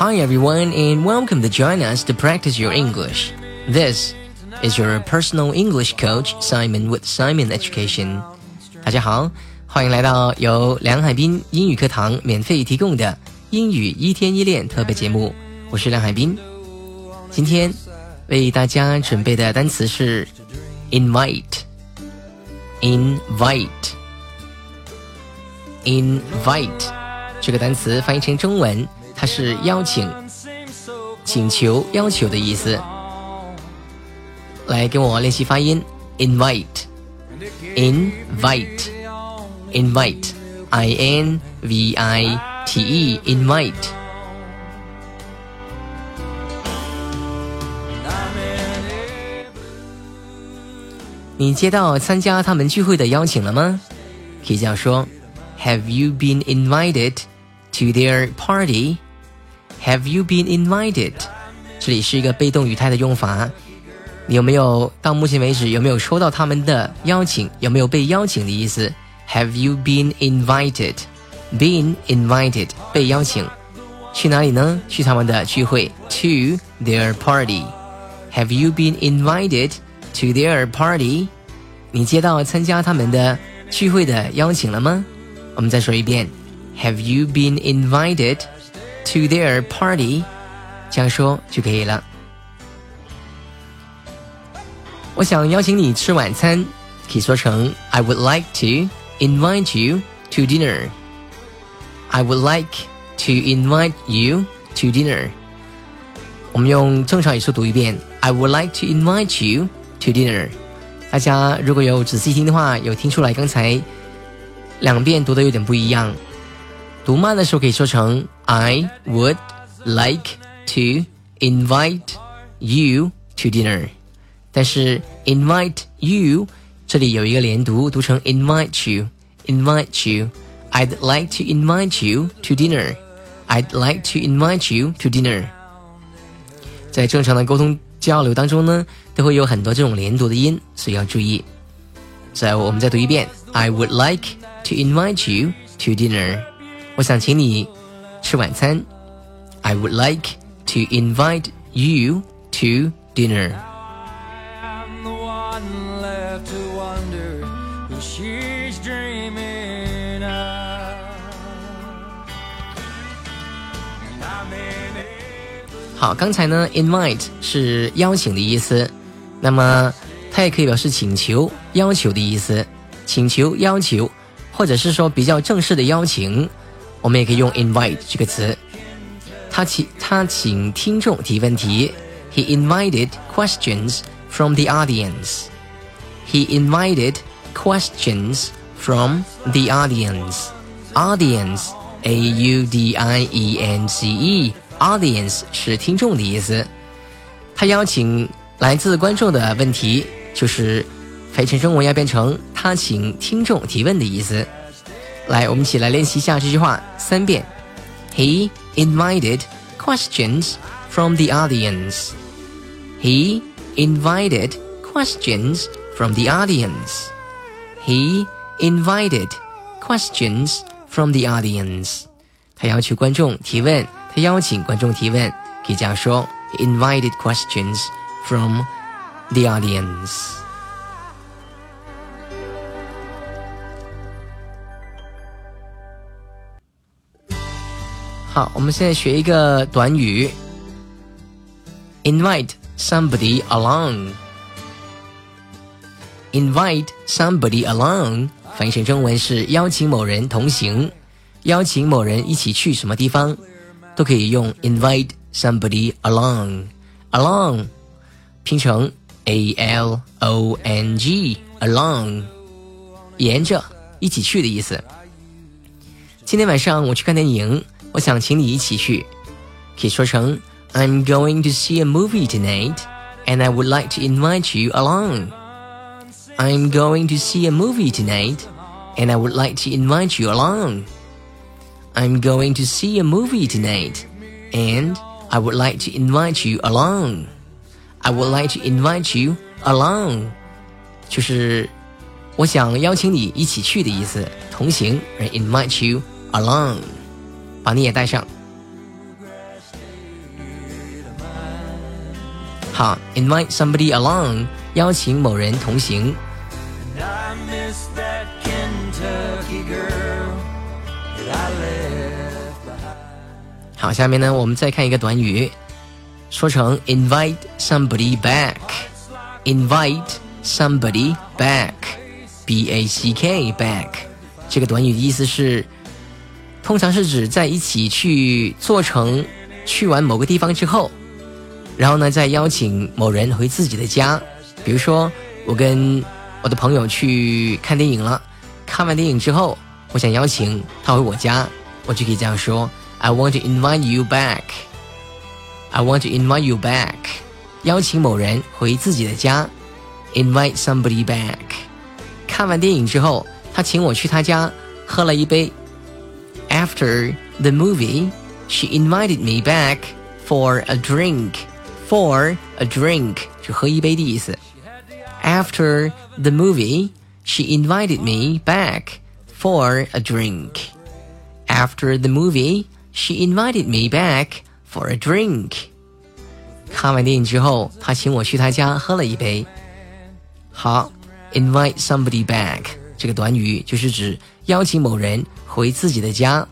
Hi everyone and welcome to join us to practice your English. This is your personal English coach Simon with Simon Education. 大家好，欢迎来到由梁海滨英语课堂免费提供的英语一天一练特别节目。我是梁海滨，今天为大家准备的单词是 invite，invite，invite。这个单词翻译成中文， 它是邀请、请求、要求的意思。来跟我练习发音：invite，invite，invite，i n v i t e，invite。你接到参加他们聚会的邀请了吗？可以这样说：Have you been invited？invited？to their party. Have you been invited? 这里是一个被动语态的用法。你有没有到目前为止有没有收到他们的邀请？有没有被邀请的意思？Have you been invited? Been invited 被邀请，去哪里呢？去他们的聚会，to their party. Have you been invited to their party? 你接到参加他们的聚会的邀请了吗？我们再说一遍。 have you been invited to their party？这样说就可以了。我想邀请你吃晚餐，可以说成 I would like to invite you to dinner. I would like to invite you to dinner. 我们用正常语速读一遍，I would like to invite you to dinner。大家如果有仔细听的话，有听出来刚才两遍读的有点不一样。 读慢的时候可以说成 I would like to invite you to dinner，但是 invite you 这里有一个连读，读成 invite you，invite you。I'd like to invite you to dinner. I'd like to invite you to dinner. 在正常的沟通交流当中呢，都会有很多这种连读的音，所以要注意。再我们再读一遍，I would like to invite you to dinner. 我想请你吃晚餐。I would like to invite you to dinner. 好，刚才呢，invite 是邀请的意思，那么它也可以表示请求、要求的意思，请求、要求，或者是说比较正式的邀请。我们也可以用 invite 这个词。他请他请听众提问题。He invited questions from the audience. He invited questions from the audience. Audience, A U D I E N C E. Audience 是听众的意思。他邀请来自观众的问题，就是翻译成中文要变成他请听众提问的意思。来，我们一起来练习一下这句话三遍。He invited questions from the audience. He invited questions from the audience. He invited questions from the audience. 他要求观众提问，他邀请观众提问，可以这样说：He invited questions from the audience. 好，我们现在学一个短语，invite somebody along。invite somebody along，翻译成中文是邀请某人同行，邀请某人一起去什么地方，都可以用 invite somebody along。along 拼成 a l o n g，along，沿着一起去的意思。今天晚上我去看电影。我想请你一起去，可以说成 I'm going to see a movie tonight, and I would like to invite you along. I'm going to see a movie tonight, and I would like to invite you along. I'm going to see a movie tonight, and I would like to invite you along. I would like to invite you along，就是我想邀请你一起去的意思，同行而 invite you along。 把你也带上。好，invite somebody along，邀请某人同行。好，下面呢，我们再看一个短语，说成 invite somebody back，invite somebody back，b a c k back，这个短语的意思是，通常是指在一起去做成去完某个地方之后，然后呢，再邀请某人回自己的家。比如说，我跟我的朋友去看电影了，看完电影之后，我想邀请他回我家，我就可以这样说。I want to invite you back. I want to invite you back. 邀请某人回自己的家。Invite somebody back. 看完电影之后，他请我去他家喝了一杯。After the movie, she invited me back for a drink. For a drink 是喝一杯的意思。After the movie, she invited me back for a drink. After the movie, she invited me back for a drink. 看完电影之后，她请我去她家喝了一杯。好，invite somebody back 这个短语就是指邀请某人回自己的家。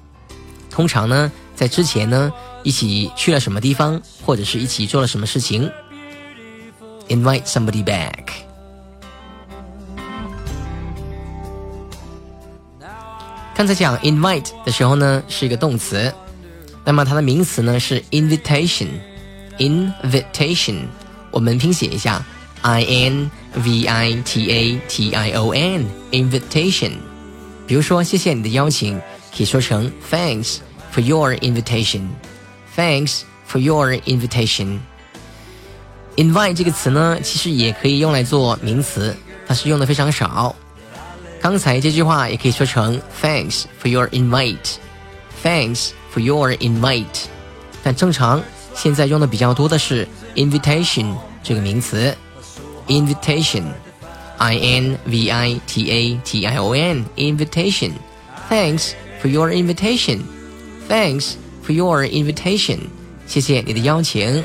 通常呢，在之前呢，一起去了什么地方，或者是一起做了什么事情。invite somebody back。刚才讲 invite 的时候呢，是一个动词。那么它的名词呢是 invitation，invitation，我们拼写一下 ，i n v i t a t i o n，invitation。比如说，谢谢你的邀请，可以说成 Thanks for your invitation，Thanks for your invitation。invite 这个词呢，其实也可以用来做名词，它是用的非常少。刚才这句话也可以说成 Thanks for your invite，Thanks。for your invite，但正常现在用的比较多的是 invitation 这个名词 ，invitation，i n v i t a t i o n，invitation。Thanks for your invitation. Thanks for your invitation. 谢谢你的邀请。